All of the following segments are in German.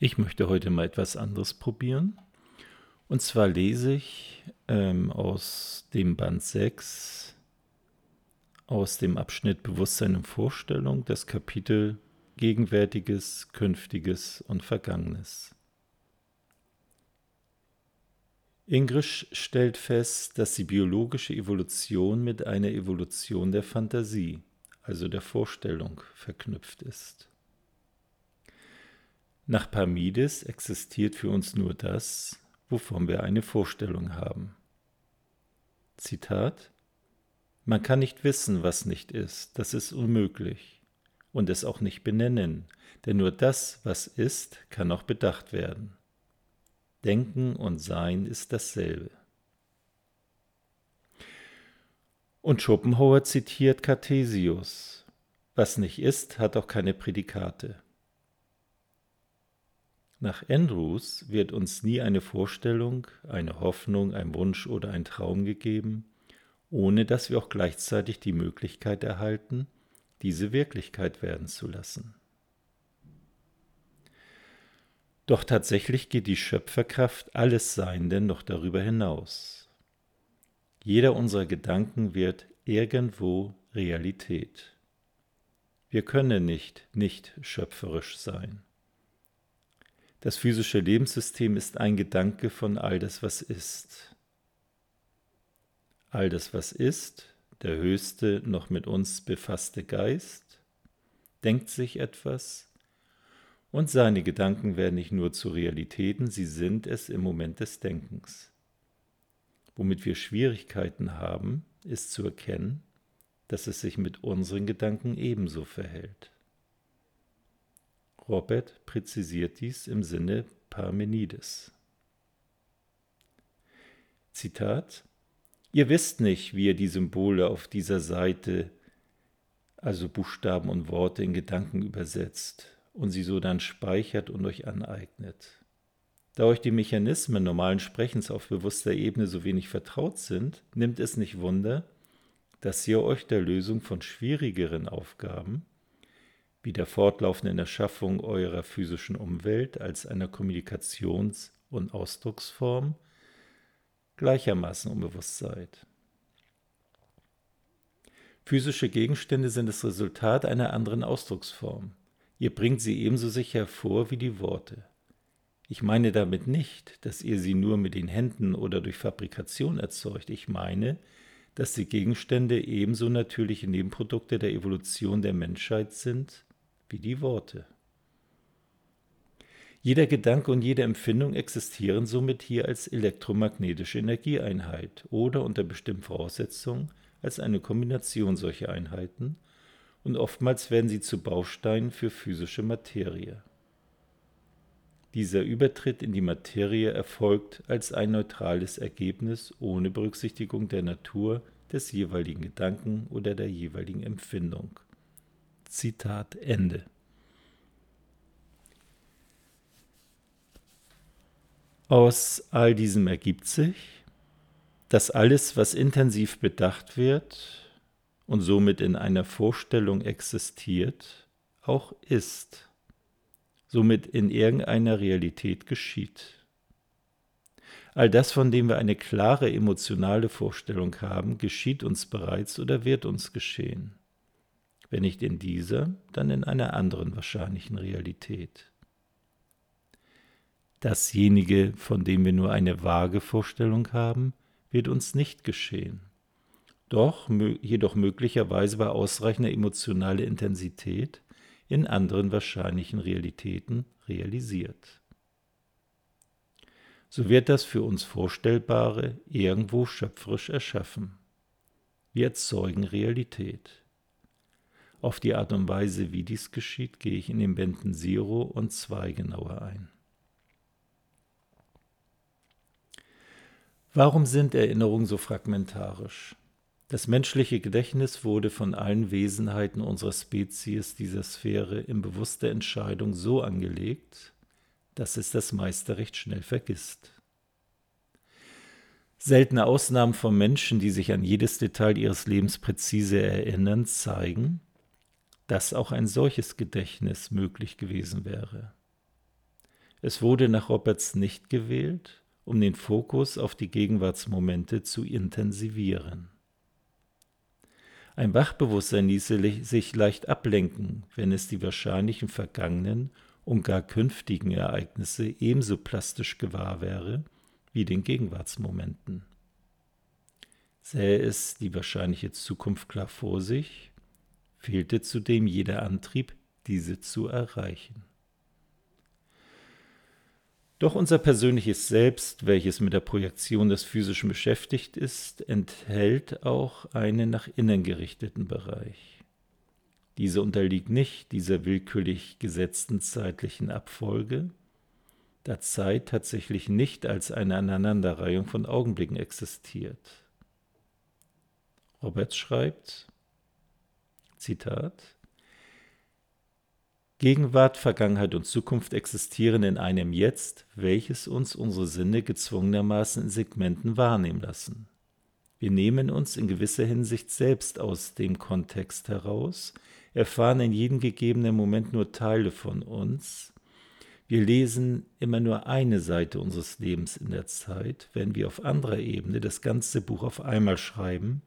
Ich möchte heute mal etwas anderes probieren. Und zwar lese ich ähm, aus dem Band 6, aus dem Abschnitt Bewusstsein und Vorstellung, das Kapitel Gegenwärtiges, Künftiges und Vergangenes. Ingrisch stellt fest, dass die biologische Evolution mit einer Evolution der Fantasie, also der Vorstellung, verknüpft ist. Nach Parmides existiert für uns nur das, wovon wir eine Vorstellung haben. Zitat Man kann nicht wissen, was nicht ist, das ist unmöglich, und es auch nicht benennen, denn nur das, was ist, kann auch bedacht werden. Denken und Sein ist dasselbe. Und Schopenhauer zitiert Cartesius. Was nicht ist, hat auch keine Prädikate. Nach Andrews wird uns nie eine Vorstellung, eine Hoffnung, ein Wunsch oder ein Traum gegeben, ohne dass wir auch gleichzeitig die Möglichkeit erhalten, diese Wirklichkeit werden zu lassen. Doch tatsächlich geht die Schöpferkraft alles Seienden noch darüber hinaus. Jeder unserer Gedanken wird irgendwo Realität. Wir können nicht nicht schöpferisch sein. Das physische Lebenssystem ist ein Gedanke von all das, was ist. All das, was ist, der höchste, noch mit uns befasste Geist, denkt sich etwas, und seine Gedanken werden nicht nur zu Realitäten, sie sind es im Moment des Denkens. Womit wir Schwierigkeiten haben, ist zu erkennen, dass es sich mit unseren Gedanken ebenso verhält. Robert präzisiert dies im Sinne Parmenides. Zitat Ihr wisst nicht, wie ihr die Symbole auf dieser Seite, also Buchstaben und Worte in Gedanken übersetzt und sie so dann speichert und euch aneignet. Da euch die Mechanismen normalen Sprechens auf bewusster Ebene so wenig vertraut sind, nimmt es nicht Wunder, dass ihr euch der Lösung von schwierigeren Aufgaben wie der fortlaufenden Erschaffung eurer physischen Umwelt als einer Kommunikations- und Ausdrucksform gleichermaßen unbewusst seid. Physische Gegenstände sind das Resultat einer anderen Ausdrucksform. Ihr bringt sie ebenso sicher hervor wie die Worte. Ich meine damit nicht, dass ihr sie nur mit den Händen oder durch Fabrikation erzeugt. Ich meine, dass die Gegenstände ebenso natürliche Nebenprodukte der Evolution der Menschheit sind wie die Worte. Jeder Gedanke und jede Empfindung existieren somit hier als elektromagnetische Energieeinheit oder unter bestimmten Voraussetzungen als eine Kombination solcher Einheiten und oftmals werden sie zu Bausteinen für physische Materie. Dieser Übertritt in die Materie erfolgt als ein neutrales Ergebnis ohne Berücksichtigung der Natur des jeweiligen Gedanken oder der jeweiligen Empfindung. Zitat Ende. Aus all diesem ergibt sich, dass alles, was intensiv bedacht wird und somit in einer Vorstellung existiert, auch ist, somit in irgendeiner Realität geschieht. All das, von dem wir eine klare emotionale Vorstellung haben, geschieht uns bereits oder wird uns geschehen wenn nicht in dieser, dann in einer anderen wahrscheinlichen Realität. Dasjenige, von dem wir nur eine vage Vorstellung haben, wird uns nicht geschehen. Doch jedoch möglicherweise bei ausreichender emotionaler Intensität in anderen wahrscheinlichen Realitäten realisiert. So wird das für uns Vorstellbare irgendwo schöpferisch erschaffen. Wir erzeugen Realität. Auf die Art und Weise, wie dies geschieht, gehe ich in den Bänden Zero und 2 genauer ein. Warum sind Erinnerungen so fragmentarisch? Das menschliche Gedächtnis wurde von allen Wesenheiten unserer Spezies dieser Sphäre in bewusster Entscheidung so angelegt, dass es das meiste recht schnell vergisst. Seltene Ausnahmen von Menschen, die sich an jedes Detail ihres Lebens präzise erinnern, zeigen, dass auch ein solches Gedächtnis möglich gewesen wäre. Es wurde nach Roberts nicht gewählt, um den Fokus auf die Gegenwartsmomente zu intensivieren. Ein Wachbewusstsein ließe sich leicht ablenken, wenn es die wahrscheinlichen vergangenen und gar künftigen Ereignisse ebenso plastisch gewahr wäre wie den Gegenwartsmomenten. Sähe es die wahrscheinliche Zukunft klar vor sich, fehlte zudem jeder Antrieb, diese zu erreichen. Doch unser persönliches Selbst, welches mit der Projektion des Physischen beschäftigt ist, enthält auch einen nach innen gerichteten Bereich. Diese unterliegt nicht dieser willkürlich gesetzten zeitlichen Abfolge, da Zeit tatsächlich nicht als eine Aneinanderreihung von Augenblicken existiert. Roberts schreibt, Zitat, Gegenwart, Vergangenheit und Zukunft existieren in einem Jetzt, welches uns unsere Sinne gezwungenermaßen in Segmenten wahrnehmen lassen. Wir nehmen uns in gewisser Hinsicht selbst aus dem Kontext heraus, erfahren in jedem gegebenen Moment nur Teile von uns. Wir lesen immer nur eine Seite unseres Lebens in der Zeit, wenn wir auf anderer Ebene das ganze Buch auf einmal schreiben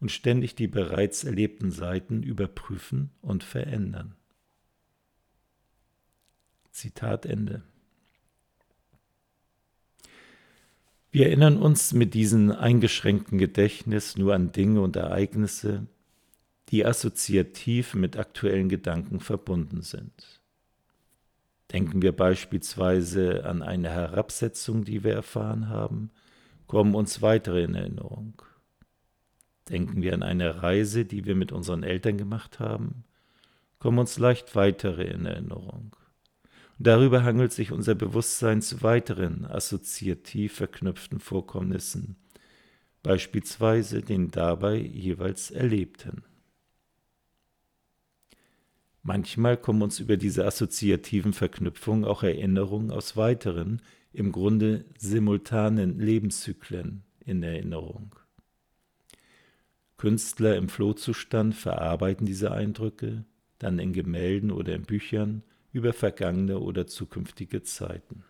und ständig die bereits erlebten Seiten überprüfen und verändern. Zitat Ende. Wir erinnern uns mit diesem eingeschränkten Gedächtnis nur an Dinge und Ereignisse, die assoziativ mit aktuellen Gedanken verbunden sind. Denken wir beispielsweise an eine Herabsetzung, die wir erfahren haben, kommen uns weitere in Erinnerung. Denken wir an eine Reise, die wir mit unseren Eltern gemacht haben, kommen uns leicht weitere in Erinnerung. Darüber hangelt sich unser Bewusstsein zu weiteren assoziativ verknüpften Vorkommnissen, beispielsweise den dabei jeweils Erlebten. Manchmal kommen uns über diese assoziativen Verknüpfungen auch Erinnerungen aus weiteren, im Grunde simultanen Lebenszyklen in Erinnerung. Künstler im Flohzustand verarbeiten diese Eindrücke dann in Gemälden oder in Büchern über vergangene oder zukünftige Zeiten.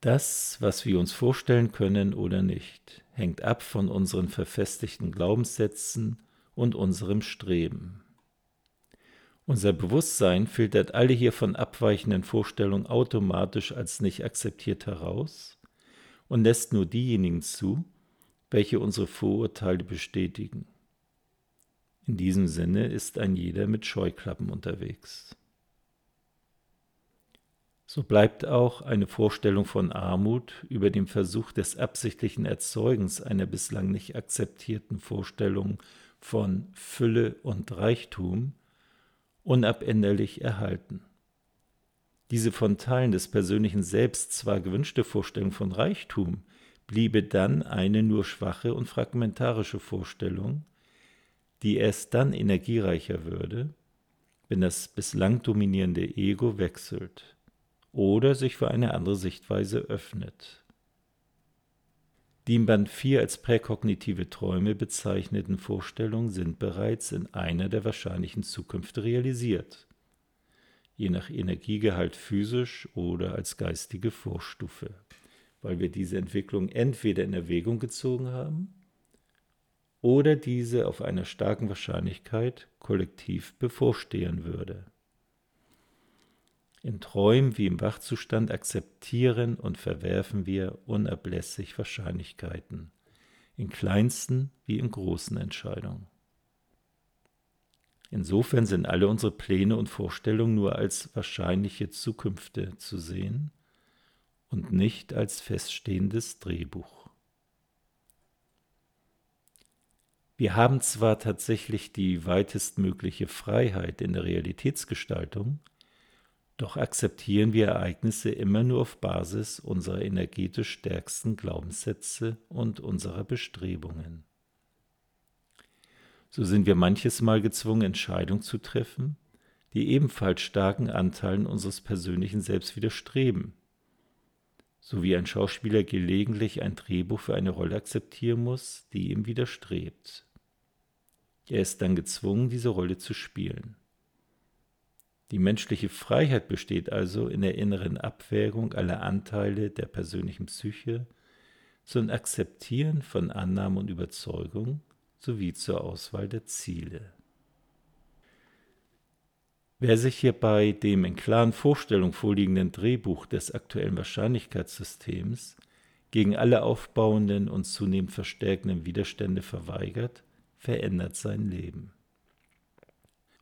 Das, was wir uns vorstellen können oder nicht, hängt ab von unseren verfestigten Glaubenssätzen und unserem Streben. Unser Bewusstsein filtert alle hiervon abweichenden Vorstellungen automatisch als nicht akzeptiert heraus und lässt nur diejenigen zu, welche unsere Vorurteile bestätigen. In diesem Sinne ist ein jeder mit Scheuklappen unterwegs. So bleibt auch eine Vorstellung von Armut über dem Versuch des absichtlichen Erzeugens einer bislang nicht akzeptierten Vorstellung von Fülle und Reichtum unabänderlich erhalten. Diese von Teilen des persönlichen Selbst zwar gewünschte Vorstellung von Reichtum bliebe dann eine nur schwache und fragmentarische Vorstellung, die erst dann energiereicher würde, wenn das bislang dominierende Ego wechselt oder sich für eine andere Sichtweise öffnet. Die im Band 4 als präkognitive Träume bezeichneten Vorstellungen sind bereits in einer der wahrscheinlichen Zukünfte realisiert, je nach Energiegehalt physisch oder als geistige Vorstufe, weil wir diese Entwicklung entweder in Erwägung gezogen haben oder diese auf einer starken Wahrscheinlichkeit kollektiv bevorstehen würde. In Träumen wie im Wachzustand akzeptieren und verwerfen wir unablässig Wahrscheinlichkeiten, in kleinsten wie in großen Entscheidungen. Insofern sind alle unsere Pläne und Vorstellungen nur als wahrscheinliche Zukünfte zu sehen und nicht als feststehendes Drehbuch. Wir haben zwar tatsächlich die weitestmögliche Freiheit in der Realitätsgestaltung, doch akzeptieren wir Ereignisse immer nur auf Basis unserer energetisch stärksten Glaubenssätze und unserer Bestrebungen. So sind wir manches Mal gezwungen, Entscheidungen zu treffen, die ebenfalls starken Anteilen unseres persönlichen Selbst widerstreben, so wie ein Schauspieler gelegentlich ein Drehbuch für eine Rolle akzeptieren muss, die ihm widerstrebt. Er ist dann gezwungen, diese Rolle zu spielen. Die menschliche Freiheit besteht also in der inneren Abwägung aller Anteile der persönlichen Psyche, zum Akzeptieren von Annahmen und Überzeugungen sowie zur Auswahl der Ziele. Wer sich hierbei dem in klaren Vorstellungen vorliegenden Drehbuch des aktuellen Wahrscheinlichkeitssystems gegen alle aufbauenden und zunehmend verstärkenden Widerstände verweigert, verändert sein Leben.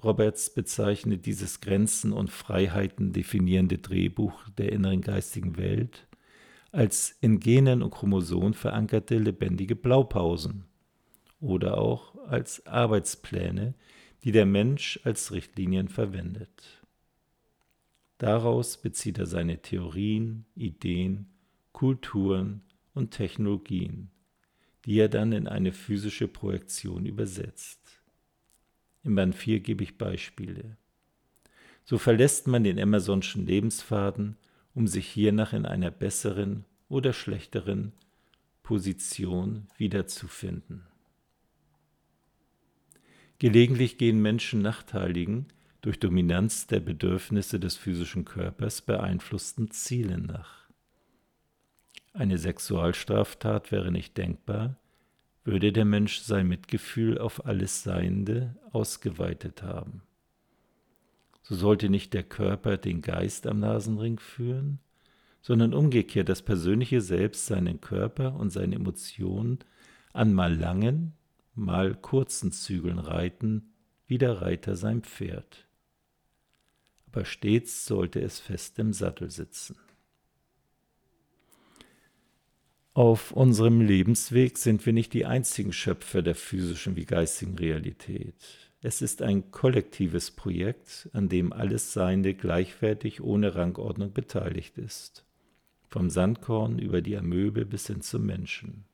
Roberts bezeichnet dieses Grenzen und Freiheiten definierende Drehbuch der inneren geistigen Welt als in Genen und Chromosomen verankerte lebendige Blaupausen oder auch als Arbeitspläne, die der Mensch als Richtlinien verwendet. Daraus bezieht er seine Theorien, Ideen, Kulturen und Technologien, die er dann in eine physische Projektion übersetzt. Im Band 4 gebe ich Beispiele. So verlässt man den Emersonschen Lebensfaden, um sich hiernach in einer besseren oder schlechteren Position wiederzufinden. Gelegentlich gehen Menschen nachteiligen, durch Dominanz der Bedürfnisse des physischen Körpers beeinflussten Zielen nach. Eine Sexualstraftat wäre nicht denkbar, würde der Mensch sein Mitgefühl auf alles Seiende ausgeweitet haben. So sollte nicht der Körper den Geist am Nasenring führen, sondern umgekehrt das persönliche Selbst seinen Körper und seine Emotionen an mal langen, mal kurzen Zügeln reiten, wie der Reiter sein Pferd. Aber stets sollte es fest im Sattel sitzen. Auf unserem Lebensweg sind wir nicht die einzigen Schöpfer der physischen wie geistigen Realität. Es ist ein kollektives Projekt, an dem alles Seiende gleichwertig ohne Rangordnung beteiligt ist. Vom Sandkorn über die Amöbe bis hin zum Menschen.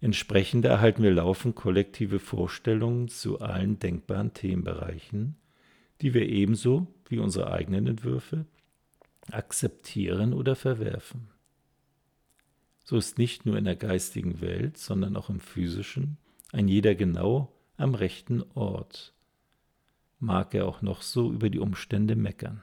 Entsprechend erhalten wir laufend kollektive Vorstellungen zu allen denkbaren Themenbereichen, die wir ebenso wie unsere eigenen Entwürfe akzeptieren oder verwerfen. So ist nicht nur in der geistigen Welt, sondern auch im physischen ein jeder genau am rechten Ort, mag er auch noch so über die Umstände meckern.